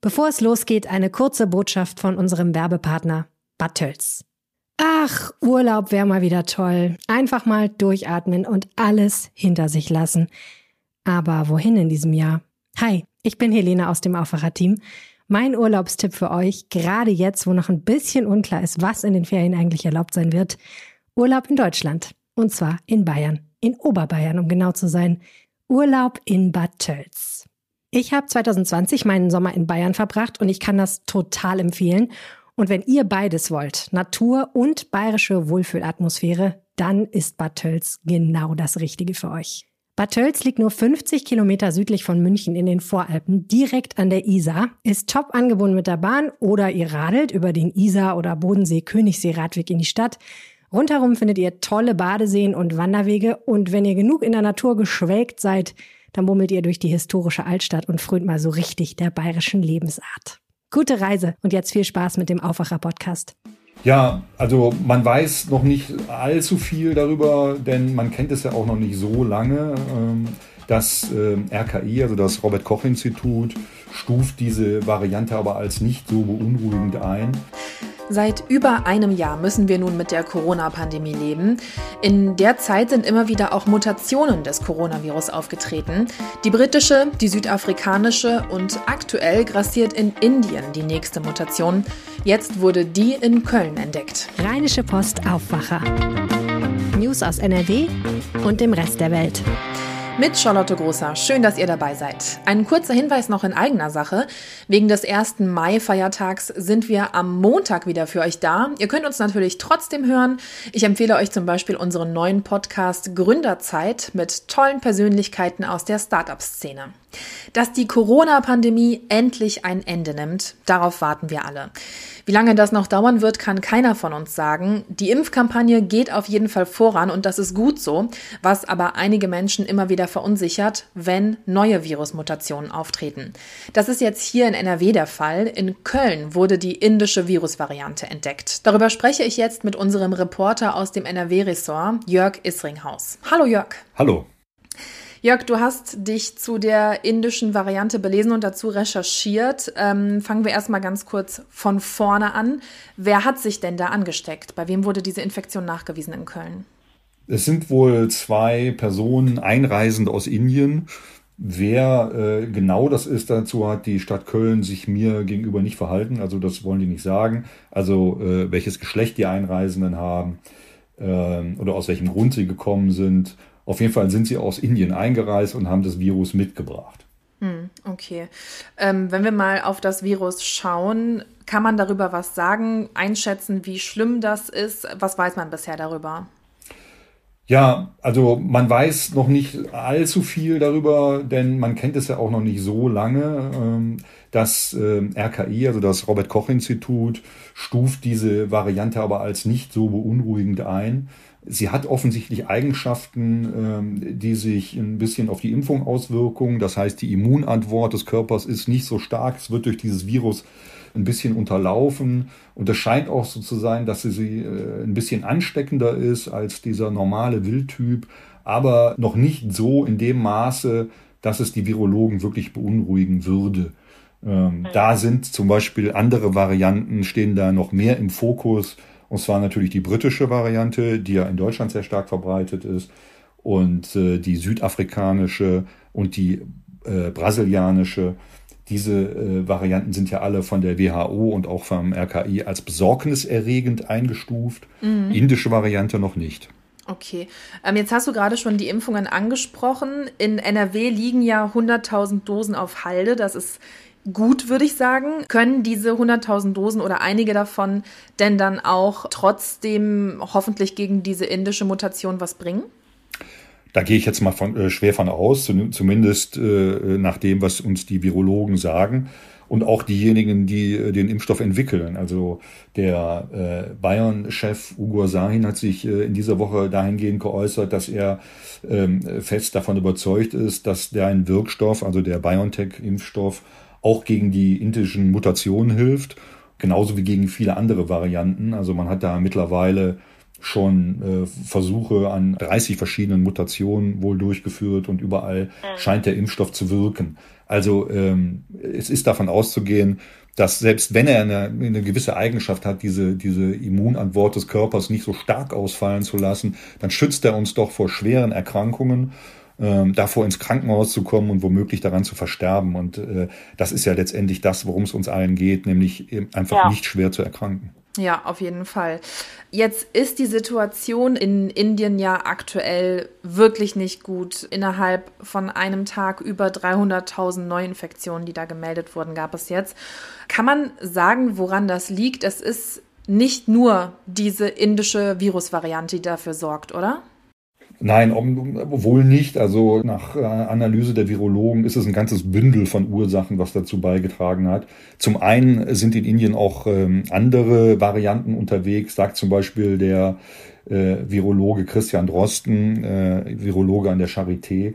Bevor es losgeht, eine kurze Botschaft von unserem Werbepartner Battels. Ach, Urlaub wäre mal wieder toll. Einfach mal durchatmen und alles hinter sich lassen. Aber wohin in diesem Jahr? Hi, ich bin Helene aus dem Aufwacherteam. Mein Urlaubstipp für euch, gerade jetzt, wo noch ein bisschen unklar ist, was in den Ferien eigentlich erlaubt sein wird. Urlaub in Deutschland. Und zwar in Bayern. In Oberbayern, um genau zu sein. Urlaub in Bad Tölz. Ich habe 2020 meinen Sommer in Bayern verbracht und ich kann das total empfehlen. Und wenn ihr beides wollt, Natur und bayerische Wohlfühlatmosphäre, dann ist Bad Tölz genau das Richtige für euch. Bad Tölz liegt nur 50 Kilometer südlich von München in den Voralpen, direkt an der Isar, ist top angebunden mit der Bahn oder ihr radelt über den Isar- oder Bodensee-Königssee-Radweg in die Stadt. Rundherum findet ihr tolle Badeseen und Wanderwege und wenn ihr genug in der Natur geschwelgt seid, dann bummelt ihr durch die historische Altstadt und frönt mal so richtig der bayerischen Lebensart. Gute Reise und jetzt viel Spaß mit dem Aufwacher-Podcast. Ja, also man weiß noch nicht allzu viel darüber, denn man kennt es ja auch noch nicht so lange. Ähm, das ähm, RKI, also das Robert Koch Institut, stuft diese Variante aber als nicht so beunruhigend ein. Seit über einem Jahr müssen wir nun mit der Corona-Pandemie leben. In der Zeit sind immer wieder auch Mutationen des Coronavirus aufgetreten. Die britische, die südafrikanische und aktuell grassiert in Indien die nächste Mutation. Jetzt wurde die in Köln entdeckt. Rheinische Post Aufwacher. News aus NRW und dem Rest der Welt mit Charlotte Großer. Schön, dass ihr dabei seid. Ein kurzer Hinweis noch in eigener Sache. Wegen des 1. Mai-Feiertags sind wir am Montag wieder für euch da. Ihr könnt uns natürlich trotzdem hören. Ich empfehle euch zum Beispiel unseren neuen Podcast Gründerzeit mit tollen Persönlichkeiten aus der Startup-Szene. Dass die Corona-Pandemie endlich ein Ende nimmt, darauf warten wir alle. Wie lange das noch dauern wird, kann keiner von uns sagen. Die Impfkampagne geht auf jeden Fall voran und das ist gut so, was aber einige Menschen immer wieder verunsichert, wenn neue Virusmutationen auftreten. Das ist jetzt hier in NRW der Fall. In Köln wurde die indische Virusvariante entdeckt. Darüber spreche ich jetzt mit unserem Reporter aus dem NRW-Ressort, Jörg Isringhaus. Hallo Jörg. Hallo. Jörg, du hast dich zu der indischen Variante belesen und dazu recherchiert. Ähm, fangen wir erstmal ganz kurz von vorne an. Wer hat sich denn da angesteckt? Bei wem wurde diese Infektion nachgewiesen in Köln? Es sind wohl zwei Personen, Einreisende aus Indien. Wer äh, genau das ist, dazu hat die Stadt Köln sich mir gegenüber nicht verhalten. Also das wollen die nicht sagen. Also äh, welches Geschlecht die Einreisenden haben äh, oder aus welchem Grund sie gekommen sind auf jeden Fall sind sie aus Indien eingereist und haben das Virus mitgebracht. Hm, okay. Ähm, wenn wir mal auf das Virus schauen, kann man darüber was sagen, einschätzen, wie schlimm das ist? Was weiß man bisher darüber? Ja, also man weiß noch nicht allzu viel darüber, denn man kennt es ja auch noch nicht so lange. Ähm, das ähm, RKI, also das Robert Koch Institut, stuft diese Variante aber als nicht so beunruhigend ein. Sie hat offensichtlich Eigenschaften, ähm, die sich ein bisschen auf die Impfung auswirken. Das heißt, die Immunantwort des Körpers ist nicht so stark. Es wird durch dieses Virus ein bisschen unterlaufen. Und es scheint auch so zu sein, dass sie äh, ein bisschen ansteckender ist als dieser normale Wildtyp, aber noch nicht so in dem Maße, dass es die Virologen wirklich beunruhigen würde. Ähm, da sind zum Beispiel andere Varianten, stehen da noch mehr im Fokus. Und zwar natürlich die britische Variante, die ja in Deutschland sehr stark verbreitet ist, und äh, die südafrikanische und die äh, brasilianische. Diese äh, Varianten sind ja alle von der WHO und auch vom RKI als besorgniserregend eingestuft. Mhm. Indische Variante noch nicht. Okay. Ähm, jetzt hast du gerade schon die Impfungen angesprochen. In NRW liegen ja 100.000 Dosen auf Halde. Das ist gut, würde ich sagen. Können diese 100.000 Dosen oder einige davon denn dann auch trotzdem hoffentlich gegen diese indische Mutation was bringen? Da gehe ich jetzt mal von, äh, schwer von aus, zumindest äh, nach dem, was uns die Virologen sagen und auch diejenigen, die äh, den Impfstoff entwickeln. Also der äh, Bayern-Chef Ugo Sahin hat sich äh, in dieser Woche dahingehend geäußert, dass er ähm, fest davon überzeugt ist, dass der ein Wirkstoff, also der BioNTech-Impfstoff, auch gegen die indischen Mutationen hilft, genauso wie gegen viele andere Varianten. Also man hat da mittlerweile schon äh, Versuche an 30 verschiedenen Mutationen wohl durchgeführt und überall mhm. scheint der Impfstoff zu wirken. Also ähm, es ist davon auszugehen, dass selbst wenn er eine, eine gewisse Eigenschaft hat, diese, diese Immunantwort des Körpers nicht so stark ausfallen zu lassen, dann schützt er uns doch vor schweren Erkrankungen ähm, davor ins Krankenhaus zu kommen und womöglich daran zu versterben. Und äh, das ist ja letztendlich das, worum es uns allen geht, nämlich einfach ja. nicht schwer zu erkranken. Ja, auf jeden Fall. Jetzt ist die Situation in Indien ja aktuell wirklich nicht gut. Innerhalb von einem Tag über 300.000 Neuinfektionen, die da gemeldet wurden, gab es jetzt. Kann man sagen, woran das liegt? Es ist nicht nur diese indische Virusvariante, die dafür sorgt, oder? Nein, wohl nicht. Also nach äh, Analyse der Virologen ist es ein ganzes Bündel von Ursachen, was dazu beigetragen hat. Zum einen sind in Indien auch ähm, andere Varianten unterwegs, sagt zum Beispiel der äh, Virologe Christian Drosten, äh, Virologe an der Charité.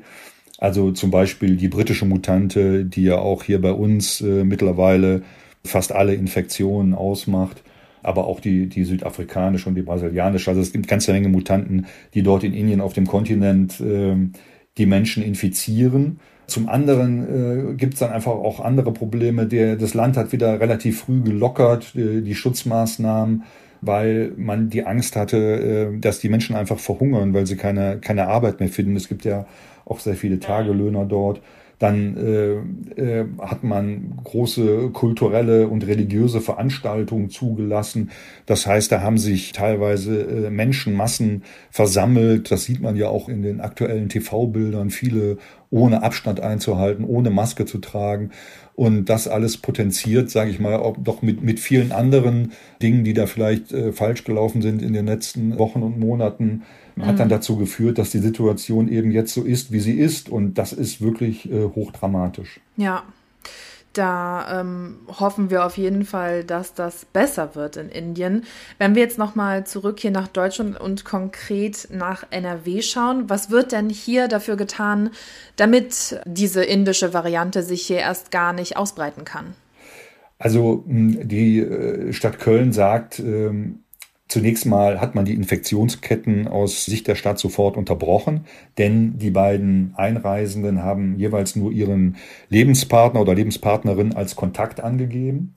Also zum Beispiel die britische Mutante, die ja auch hier bei uns mittlerweile fast alle Infektionen ausmacht aber auch die, die südafrikanische und die brasilianische. Also es gibt eine ganze Menge Mutanten, die dort in Indien auf dem Kontinent äh, die Menschen infizieren. Zum anderen äh, gibt es dann einfach auch andere Probleme. Der, das Land hat wieder relativ früh gelockert, die, die Schutzmaßnahmen, weil man die Angst hatte, äh, dass die Menschen einfach verhungern, weil sie keine, keine Arbeit mehr finden. Es gibt ja auch sehr viele Tagelöhner dort. Dann äh, äh, hat man große kulturelle und religiöse Veranstaltungen zugelassen. Das heißt, da haben sich teilweise äh, Menschenmassen versammelt. Das sieht man ja auch in den aktuellen TV-Bildern. Viele ohne Abstand einzuhalten, ohne Maske zu tragen. Und das alles potenziert, sage ich mal, auch doch mit, mit vielen anderen Dingen, die da vielleicht äh, falsch gelaufen sind in den letzten Wochen und Monaten, hat dann mhm. dazu geführt, dass die Situation eben jetzt so ist, wie sie ist. Und das ist wirklich äh, hochdramatisch. Ja. Da ähm, hoffen wir auf jeden Fall, dass das besser wird in Indien. Wenn wir jetzt nochmal zurück hier nach Deutschland und konkret nach NRW schauen, was wird denn hier dafür getan, damit diese indische Variante sich hier erst gar nicht ausbreiten kann? Also die äh, Stadt Köln sagt, ähm, Zunächst mal hat man die Infektionsketten aus Sicht der Stadt sofort unterbrochen, denn die beiden Einreisenden haben jeweils nur ihren Lebenspartner oder Lebenspartnerin als Kontakt angegeben.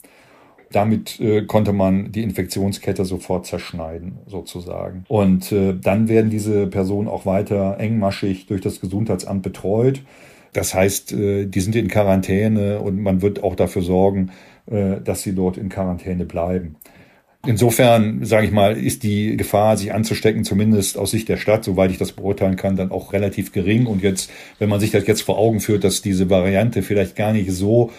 Damit äh, konnte man die Infektionskette sofort zerschneiden, sozusagen. Und äh, dann werden diese Personen auch weiter engmaschig durch das Gesundheitsamt betreut. Das heißt, äh, die sind in Quarantäne und man wird auch dafür sorgen, äh, dass sie dort in Quarantäne bleiben. Insofern, sage ich mal, ist die Gefahr, sich anzustecken, zumindest aus Sicht der Stadt, soweit ich das beurteilen kann, dann auch relativ gering. Und jetzt, wenn man sich das jetzt vor Augen führt, dass diese Variante vielleicht gar nicht so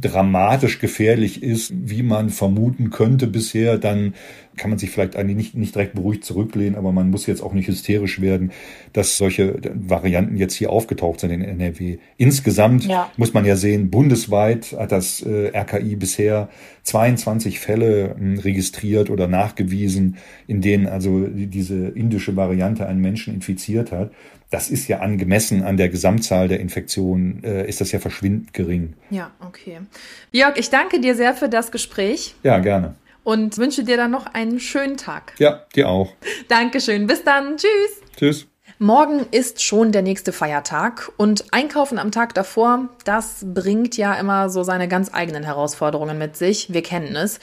dramatisch gefährlich ist, wie man vermuten könnte bisher, dann kann man sich vielleicht eigentlich nicht, nicht direkt beruhigt zurücklehnen, aber man muss jetzt auch nicht hysterisch werden, dass solche Varianten jetzt hier aufgetaucht sind in NRW. Insgesamt ja. muss man ja sehen, bundesweit hat das äh, RKI bisher 22 Fälle äh, registriert oder nachgewiesen, in denen also diese indische Variante einen Menschen infiziert hat. Das ist ja angemessen an der Gesamtzahl der Infektionen, äh, ist das ja verschwindend gering. Ja, okay. Jörg, ich danke dir sehr für das Gespräch. Ja, gerne und wünsche dir dann noch einen schönen Tag. Ja, dir auch. Dankeschön. Bis dann. Tschüss. Tschüss. Morgen ist schon der nächste Feiertag und Einkaufen am Tag davor, das bringt ja immer so seine ganz eigenen Herausforderungen mit sich. Wir kennen es.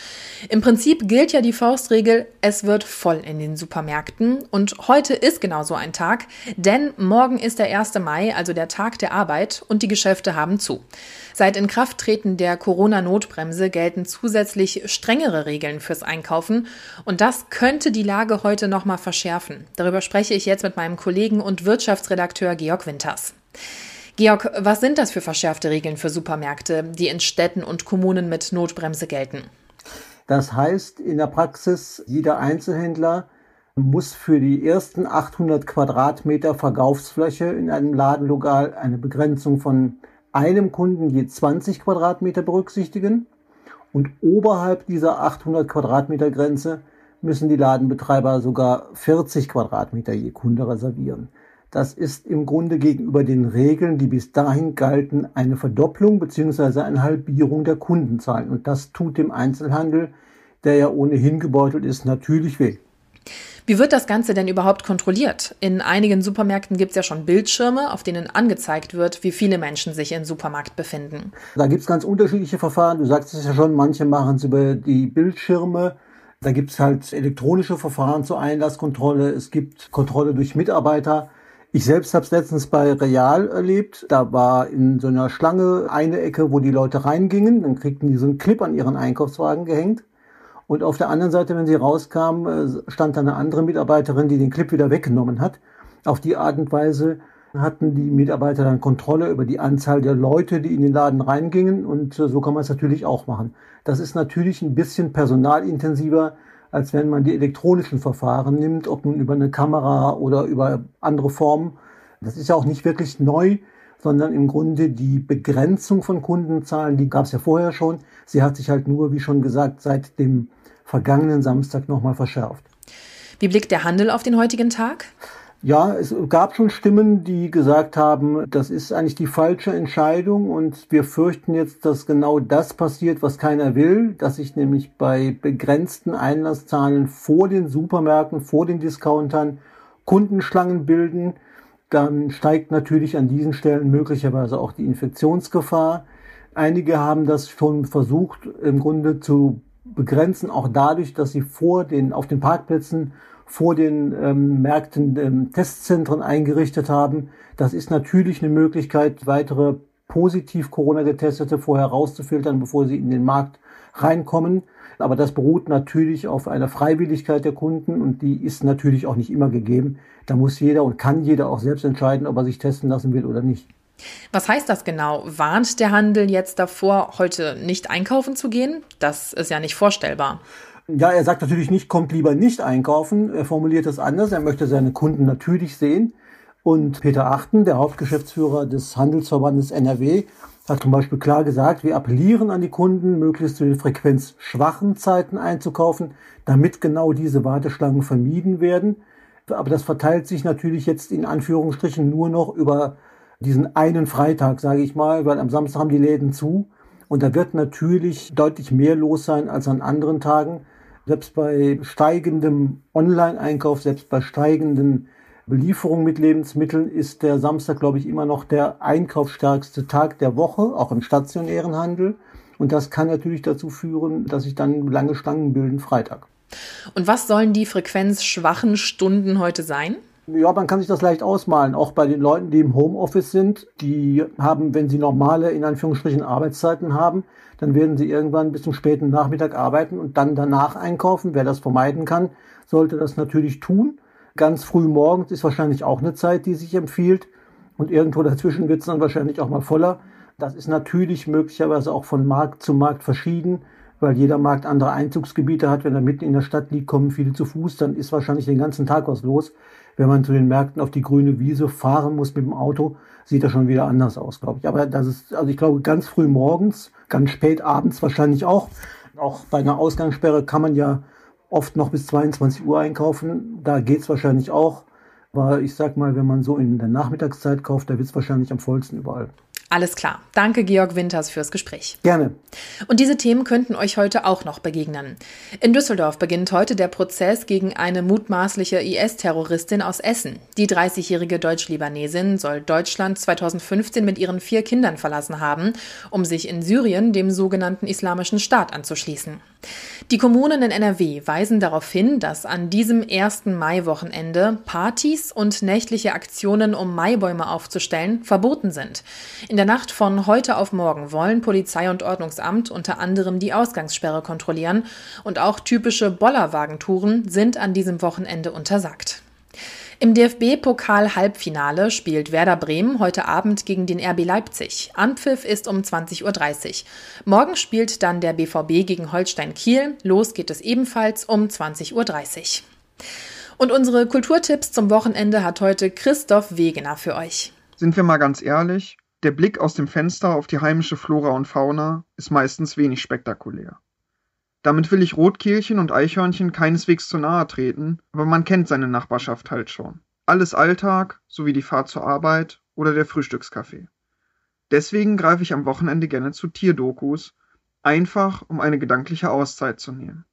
Im Prinzip gilt ja die Faustregel, es wird voll in den Supermärkten und heute ist genau so ein Tag, denn morgen ist der 1. Mai, also der Tag der Arbeit und die Geschäfte haben zu. Seit Inkrafttreten der Corona-Notbremse gelten zusätzlich strengere Regeln fürs Einkaufen und das könnte die Lage heute nochmal verschärfen. Darüber spreche ich jetzt mit meinem Kollegen und Wirtschaftsredakteur Georg Winters. Georg, was sind das für verschärfte Regeln für Supermärkte, die in Städten und Kommunen mit Notbremse gelten? Das heißt in der Praxis, jeder Einzelhändler muss für die ersten 800 Quadratmeter Verkaufsfläche in einem Ladenlokal eine Begrenzung von einem Kunden je 20 Quadratmeter berücksichtigen und oberhalb dieser 800 Quadratmeter Grenze müssen die Ladenbetreiber sogar 40 Quadratmeter je Kunde reservieren. Das ist im Grunde gegenüber den Regeln, die bis dahin galten, eine Verdopplung bzw. eine Halbierung der Kundenzahlen. Und das tut dem Einzelhandel, der ja ohnehin gebeutelt ist, natürlich weh. Wie wird das Ganze denn überhaupt kontrolliert? In einigen Supermärkten gibt es ja schon Bildschirme, auf denen angezeigt wird, wie viele Menschen sich im Supermarkt befinden. Da gibt es ganz unterschiedliche Verfahren. Du sagst es ja schon, manche machen es über die Bildschirme. Da gibt es halt elektronische Verfahren zur Einlasskontrolle. Es gibt Kontrolle durch Mitarbeiter. Ich selbst habe es letztens bei Real erlebt. Da war in so einer Schlange eine Ecke, wo die Leute reingingen. Dann kriegten die so einen Clip an ihren Einkaufswagen gehängt. Und auf der anderen Seite, wenn sie rauskam, äh, stand da eine andere Mitarbeiterin, die den Clip wieder weggenommen hat. Auf die Art und Weise hatten die Mitarbeiter dann Kontrolle über die Anzahl der Leute, die in den Laden reingingen. Und äh, so kann man es natürlich auch machen. Das ist natürlich ein bisschen personalintensiver, als wenn man die elektronischen Verfahren nimmt, ob nun über eine Kamera oder über andere Formen. Das ist ja auch nicht wirklich neu sondern im Grunde die Begrenzung von Kundenzahlen, die gab es ja vorher schon. Sie hat sich halt nur, wie schon gesagt, seit dem vergangenen Samstag nochmal verschärft. Wie blickt der Handel auf den heutigen Tag? Ja, es gab schon Stimmen, die gesagt haben, das ist eigentlich die falsche Entscheidung und wir fürchten jetzt, dass genau das passiert, was keiner will, dass sich nämlich bei begrenzten Einlasszahlen vor den Supermärkten, vor den Discountern Kundenschlangen bilden. Dann steigt natürlich an diesen Stellen möglicherweise auch die Infektionsgefahr. Einige haben das schon versucht, im Grunde zu begrenzen, auch dadurch, dass sie vor den, auf den Parkplätzen vor den ähm, Märkten ähm, Testzentren eingerichtet haben. Das ist natürlich eine Möglichkeit, weitere positiv Corona-Getestete vorher rauszufiltern, bevor sie in den Markt reinkommen. Aber das beruht natürlich auf einer Freiwilligkeit der Kunden und die ist natürlich auch nicht immer gegeben. Da muss jeder und kann jeder auch selbst entscheiden, ob er sich testen lassen will oder nicht. Was heißt das genau? Warnt der Handel jetzt davor, heute nicht einkaufen zu gehen? Das ist ja nicht vorstellbar. Ja, er sagt natürlich nicht, kommt lieber nicht einkaufen. Er formuliert das anders. Er möchte seine Kunden natürlich sehen. Und Peter Achten, der Hauptgeschäftsführer des Handelsverbandes NRW, hat zum Beispiel klar gesagt, wir appellieren an die Kunden, möglichst zu den frequenzschwachen Zeiten einzukaufen, damit genau diese Warteschlangen vermieden werden. Aber das verteilt sich natürlich jetzt in Anführungsstrichen nur noch über diesen einen Freitag, sage ich mal, weil am Samstag haben die Läden zu. Und da wird natürlich deutlich mehr los sein als an anderen Tagen. Selbst bei steigendem Online-Einkauf, selbst bei steigenden Belieferungen mit Lebensmitteln ist der Samstag, glaube ich, immer noch der einkaufsstärkste Tag der Woche, auch im stationären Handel. Und das kann natürlich dazu führen, dass sich dann lange Stangen bilden Freitag. Und was sollen die frequenzschwachen Stunden heute sein? Ja, man kann sich das leicht ausmalen. Auch bei den Leuten, die im Homeoffice sind, die haben, wenn sie normale, in Anführungsstrichen, Arbeitszeiten haben, dann werden sie irgendwann bis zum späten Nachmittag arbeiten und dann danach einkaufen. Wer das vermeiden kann, sollte das natürlich tun. Ganz früh morgens ist wahrscheinlich auch eine Zeit, die sich empfiehlt. Und irgendwo dazwischen wird es dann wahrscheinlich auch mal voller. Das ist natürlich möglicherweise auch von Markt zu Markt verschieden weil jeder Markt andere Einzugsgebiete hat. Wenn er mitten in der Stadt liegt, kommen viele zu Fuß, dann ist wahrscheinlich den ganzen Tag was los. Wenn man zu den Märkten auf die grüne Wiese fahren muss mit dem Auto, sieht das schon wieder anders aus, glaube ich. Aber das ist, also ich glaube, ganz früh morgens, ganz spät abends wahrscheinlich auch. Auch bei einer Ausgangssperre kann man ja oft noch bis 22 Uhr einkaufen. Da geht's wahrscheinlich auch. Aber ich sag mal, wenn man so in der Nachmittagszeit kauft, da wird's wahrscheinlich am vollsten überall. Alles klar. Danke, Georg Winters, fürs Gespräch. Gerne. Und diese Themen könnten euch heute auch noch begegnen. In Düsseldorf beginnt heute der Prozess gegen eine mutmaßliche IS-Terroristin aus Essen. Die 30-jährige Deutsch-Libanesin soll Deutschland 2015 mit ihren vier Kindern verlassen haben, um sich in Syrien dem sogenannten Islamischen Staat anzuschließen. Die Kommunen in NRW weisen darauf hin, dass an diesem ersten Maiwochenende Partys und nächtliche Aktionen, um Maibäume aufzustellen, verboten sind. In der Nacht von heute auf morgen wollen Polizei und Ordnungsamt unter anderem die Ausgangssperre kontrollieren und auch typische Bollerwagentouren sind an diesem Wochenende untersagt. Im DFB-Pokal-Halbfinale spielt Werder Bremen heute Abend gegen den RB Leipzig. Anpfiff ist um 20.30 Uhr. Morgen spielt dann der BVB gegen Holstein Kiel. Los geht es ebenfalls um 20.30 Uhr. Und unsere Kulturtipps zum Wochenende hat heute Christoph Wegener für euch. Sind wir mal ganz ehrlich, der Blick aus dem Fenster auf die heimische Flora und Fauna ist meistens wenig spektakulär. Damit will ich Rotkehlchen und Eichhörnchen keineswegs zu nahe treten, aber man kennt seine Nachbarschaft halt schon. Alles Alltag, sowie die Fahrt zur Arbeit oder der Frühstückskaffee. Deswegen greife ich am Wochenende gerne zu Tierdokus, einfach um eine gedankliche Auszeit zu nehmen.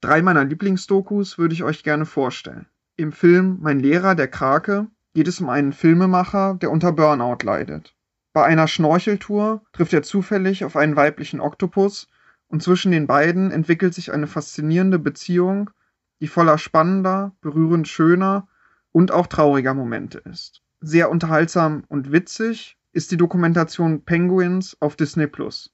Drei meiner Lieblingsdokus würde ich euch gerne vorstellen. Im Film Mein Lehrer, der Krake, geht es um einen Filmemacher, der unter Burnout leidet. Bei einer Schnorcheltour trifft er zufällig auf einen weiblichen Oktopus und zwischen den beiden entwickelt sich eine faszinierende Beziehung, die voller spannender, berührend schöner und auch trauriger Momente ist. Sehr unterhaltsam und witzig ist die Dokumentation Penguins auf Disney Plus.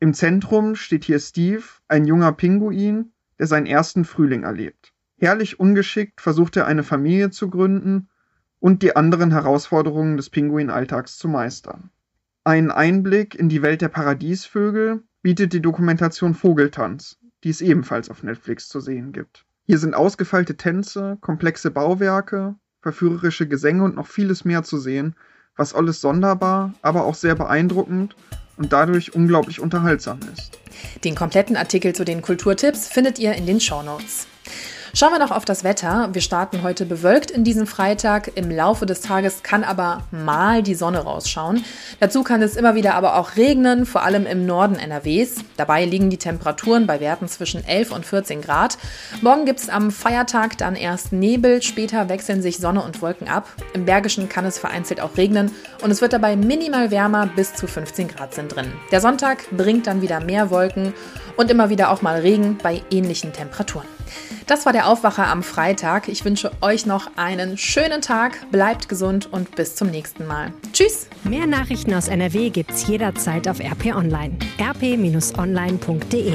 Im Zentrum steht hier Steve, ein junger Pinguin, der seinen ersten Frühling erlebt. Herrlich ungeschickt versucht er eine Familie zu gründen und die anderen Herausforderungen des Pinguinalltags zu meistern. Einen Einblick in die Welt der Paradiesvögel bietet die Dokumentation Vogeltanz, die es ebenfalls auf Netflix zu sehen gibt. Hier sind ausgefeilte Tänze, komplexe Bauwerke, verführerische Gesänge und noch vieles mehr zu sehen, was alles sonderbar, aber auch sehr beeindruckend und dadurch unglaublich unterhaltsam ist. Den kompletten Artikel zu den Kulturtipps findet ihr in den Show Notes. Schauen wir noch auf das Wetter. Wir starten heute bewölkt in diesem Freitag. Im Laufe des Tages kann aber mal die Sonne rausschauen. Dazu kann es immer wieder aber auch regnen, vor allem im Norden NRWs. Dabei liegen die Temperaturen bei Werten zwischen 11 und 14 Grad. Morgen gibt es am Feiertag dann erst Nebel, später wechseln sich Sonne und Wolken ab. Im Bergischen kann es vereinzelt auch regnen und es wird dabei minimal wärmer, bis zu 15 Grad sind drin. Der Sonntag bringt dann wieder mehr Wolken und immer wieder auch mal Regen bei ähnlichen Temperaturen. Das war der Aufwacher am Freitag. Ich wünsche euch noch einen schönen Tag, bleibt gesund und bis zum nächsten Mal. Tschüss! Mehr Nachrichten aus NRW gibt's jederzeit auf RP Online. rp-online.de